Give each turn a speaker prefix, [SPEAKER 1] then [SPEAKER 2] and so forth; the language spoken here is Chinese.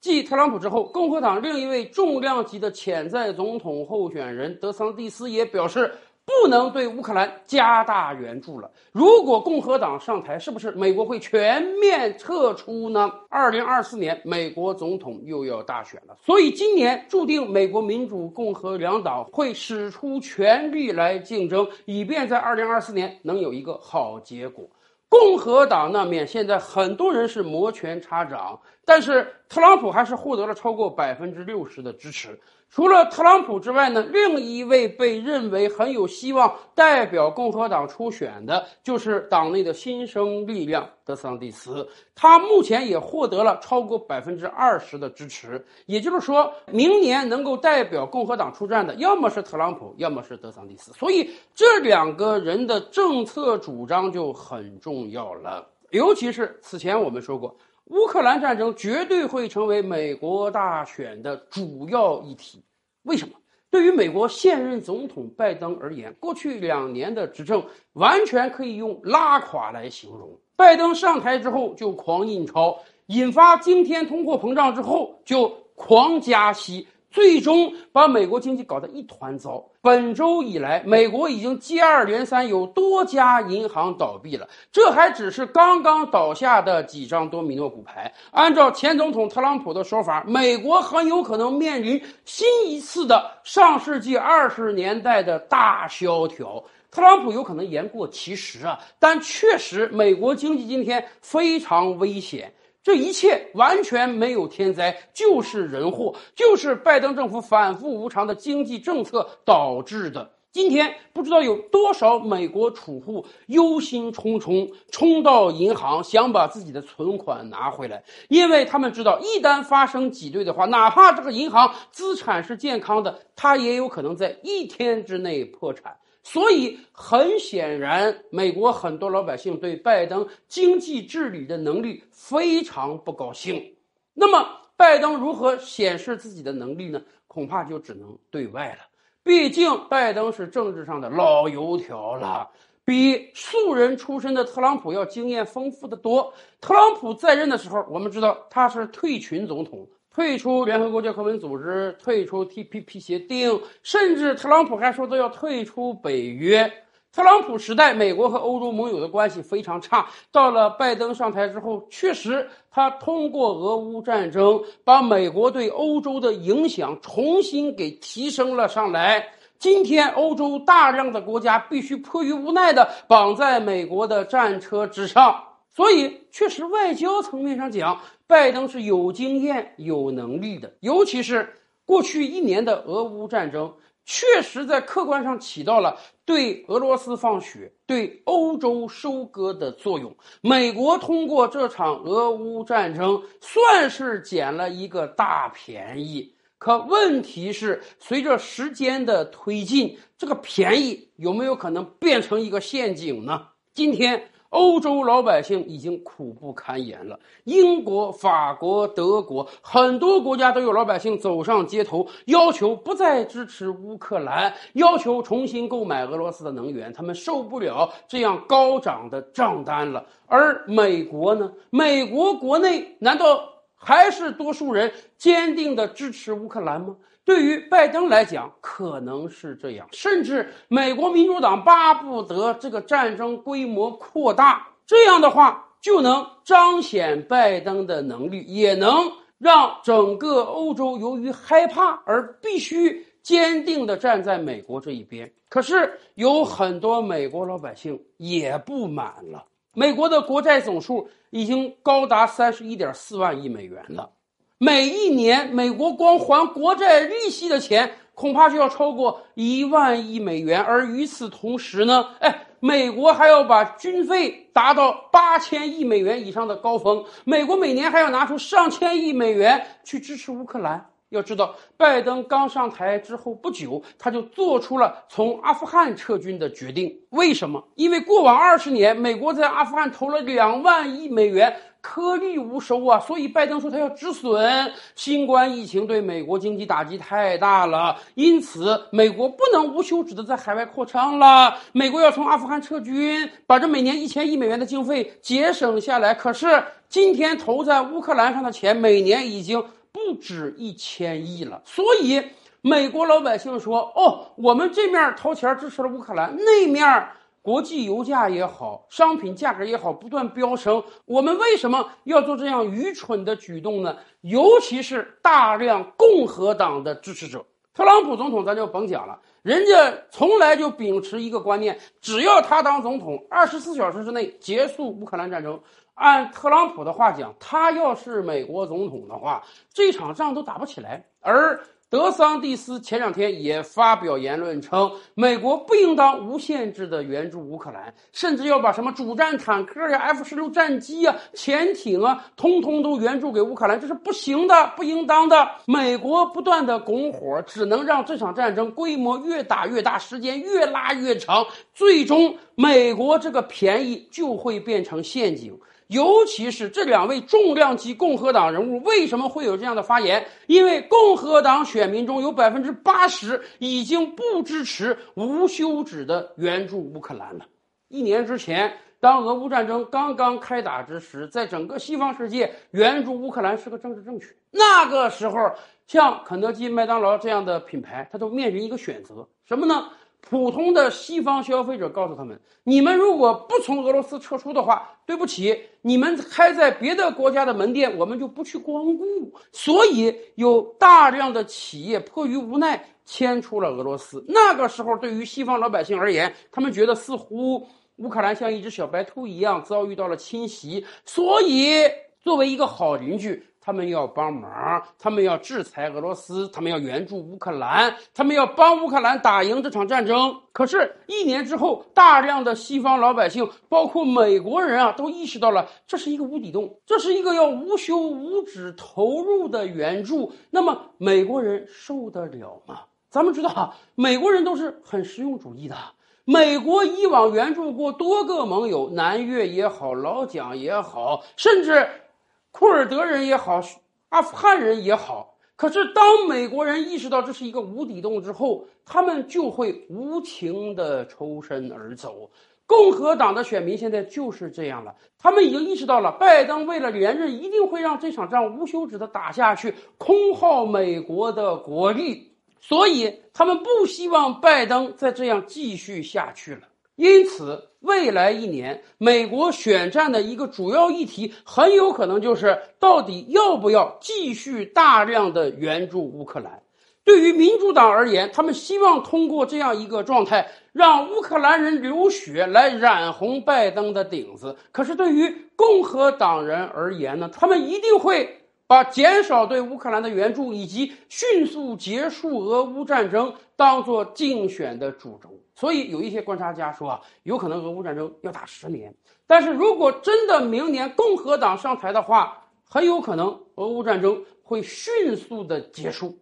[SPEAKER 1] 继特朗普之后，共和党另一位重量级的潜在总统候选人德桑蒂斯也表示。不能对乌克兰加大援助了。如果共和党上台，是不是美国会全面撤出呢？二零二四年美国总统又要大选了，所以今年注定美国民主、共和两党会使出全力来竞争，以便在二零二四年能有一个好结果。共和党那面现在很多人是摩拳擦掌，但是特朗普还是获得了超过百分之六十的支持。除了特朗普之外呢，另一位被认为很有希望代表共和党初选的，就是党内的新生力量德桑蒂斯。他目前也获得了超过百分之二十的支持，也就是说明年能够代表共和党出战的，要么是特朗普，要么是德桑蒂斯。所以这两个人的政策主张就很重要了，尤其是此前我们说过。乌克兰战争绝对会成为美国大选的主要议题。为什么？对于美国现任总统拜登而言，过去两年的执政完全可以用拉垮来形容。拜登上台之后就狂印钞，引发惊天通货膨胀之后就狂加息。最终把美国经济搞得一团糟。本周以来，美国已经接二连三有多家银行倒闭了，这还只是刚刚倒下的几张多米诺骨牌。按照前总统特朗普的说法，美国很有可能面临新一次的上世纪二十年代的大萧条。特朗普有可能言过其实啊，但确实，美国经济今天非常危险。这一切完全没有天灾，就是人祸，就是拜登政府反复无常的经济政策导致的。今天不知道有多少美国储户忧心忡忡，冲到银行想把自己的存款拿回来，因为他们知道，一旦发生挤兑的话，哪怕这个银行资产是健康的，它也有可能在一天之内破产。所以，很显然，美国很多老百姓对拜登经济治理的能力非常不高兴。那么，拜登如何显示自己的能力呢？恐怕就只能对外了。毕竟，拜登是政治上的老油条了，比素人出身的特朗普要经验丰富的多。特朗普在任的时候，我们知道他是退群总统。退出联合国教科文组织，退出 TPP 协定，甚至特朗普还说都要退出北约。特朗普时代，美国和欧洲盟友的关系非常差。到了拜登上台之后，确实他通过俄乌战争，把美国对欧洲的影响重新给提升了上来。今天，欧洲大量的国家必须迫于无奈的绑在美国的战车之上。所以，确实，外交层面上讲，拜登是有经验、有能力的。尤其是过去一年的俄乌战争，确实在客观上起到了对俄罗斯放血、对欧洲收割的作用。美国通过这场俄乌战争，算是捡了一个大便宜。可问题是，随着时间的推进，这个便宜有没有可能变成一个陷阱呢？今天。欧洲老百姓已经苦不堪言了。英国、法国、德国很多国家都有老百姓走上街头，要求不再支持乌克兰，要求重新购买俄罗斯的能源。他们受不了这样高涨的账单了。而美国呢？美国国内难道还是多数人坚定的支持乌克兰吗？对于拜登来讲，可能是这样，甚至美国民主党巴不得这个战争规模扩大，这样的话就能彰显拜登的能力，也能让整个欧洲由于害怕而必须坚定地站在美国这一边。可是有很多美国老百姓也不满了，美国的国债总数已经高达三十一点四万亿美元了。每一年，美国光还国债利息的钱恐怕就要超过一万亿美元，而与此同时呢，哎，美国还要把军费达到八千亿美元以上的高峰，美国每年还要拿出上千亿美元去支持乌克兰。要知道，拜登刚上台之后不久，他就做出了从阿富汗撤军的决定。为什么？因为过往二十年，美国在阿富汗投了两万亿美元。颗粒无收啊，所以拜登说他要止损。新冠疫情对美国经济打击太大了，因此美国不能无休止的在海外扩张了。美国要从阿富汗撤军，把这每年一千亿美元的经费节省下来。可是今天投在乌克兰上的钱，每年已经不止一千亿了。所以，美国老百姓说：“哦，我们这面掏钱支持了乌克兰，那面国际油价也好，商品价格也好，不断飙升。我们为什么要做这样愚蠢的举动呢？尤其是大量共和党的支持者。”特朗普总统咱就甭讲了，人家从来就秉持一个观念，只要他当总统，二十四小时之内结束乌克兰战争。按特朗普的话讲，他要是美国总统的话，这场仗都打不起来。而德桑蒂斯前两天也发表言论称，美国不应当无限制的援助乌克兰，甚至要把什么主战坦克呀、F 十六战机呀、潜艇啊，通通都援助给乌克兰，这是不行的、不应当的。美国不断的拱火，只能让这场战争规模越打越大，时间越拉越长，最终美国这个便宜就会变成陷阱。尤其是这两位重量级共和党人物为什么会有这样的发言？因为共和党选民中有百分之八十已经不支持无休止的援助乌克兰了。一年之前，当俄乌战争刚刚开打之时，在整个西方世界，援助乌克兰是个政治正确。那个时候，像肯德基、麦当劳这样的品牌，它都面临一个选择，什么呢？普通的西方消费者告诉他们：“你们如果不从俄罗斯撤出的话，对不起，你们开在别的国家的门店，我们就不去光顾。”所以有大量的企业迫于无奈迁出了俄罗斯。那个时候，对于西方老百姓而言，他们觉得似乎乌克兰像一只小白兔一样遭遇到了侵袭，所以作为一个好邻居。他们要帮忙，他们要制裁俄罗斯，他们要援助乌克兰，他们要帮乌克兰打赢这场战争。可是，一年之后，大量的西方老百姓，包括美国人啊，都意识到了这是一个无底洞，这是一个要无休无止投入的援助。那么，美国人受得了吗？咱们知道，美国人都是很实用主义的。美国以往援助过多个盟友，南越也好，老蒋也好，甚至。库尔德人也好，阿富汗人也好，可是当美国人意识到这是一个无底洞之后，他们就会无情的抽身而走。共和党的选民现在就是这样了，他们已经意识到了，拜登为了连任，一定会让这场仗无休止的打下去，空耗美国的国力，所以他们不希望拜登再这样继续下去了。因此，未来一年美国选战的一个主要议题，很有可能就是到底要不要继续大量的援助乌克兰。对于民主党而言，他们希望通过这样一个状态，让乌克兰人流血来染红拜登的顶子。可是，对于共和党人而言呢，他们一定会把减少对乌克兰的援助以及迅速结束俄乌战争当做竞选的主轴。所以有一些观察家说啊，有可能俄乌战争要打十年。但是如果真的明年共和党上台的话，很有可能俄乌战争会迅速的结束。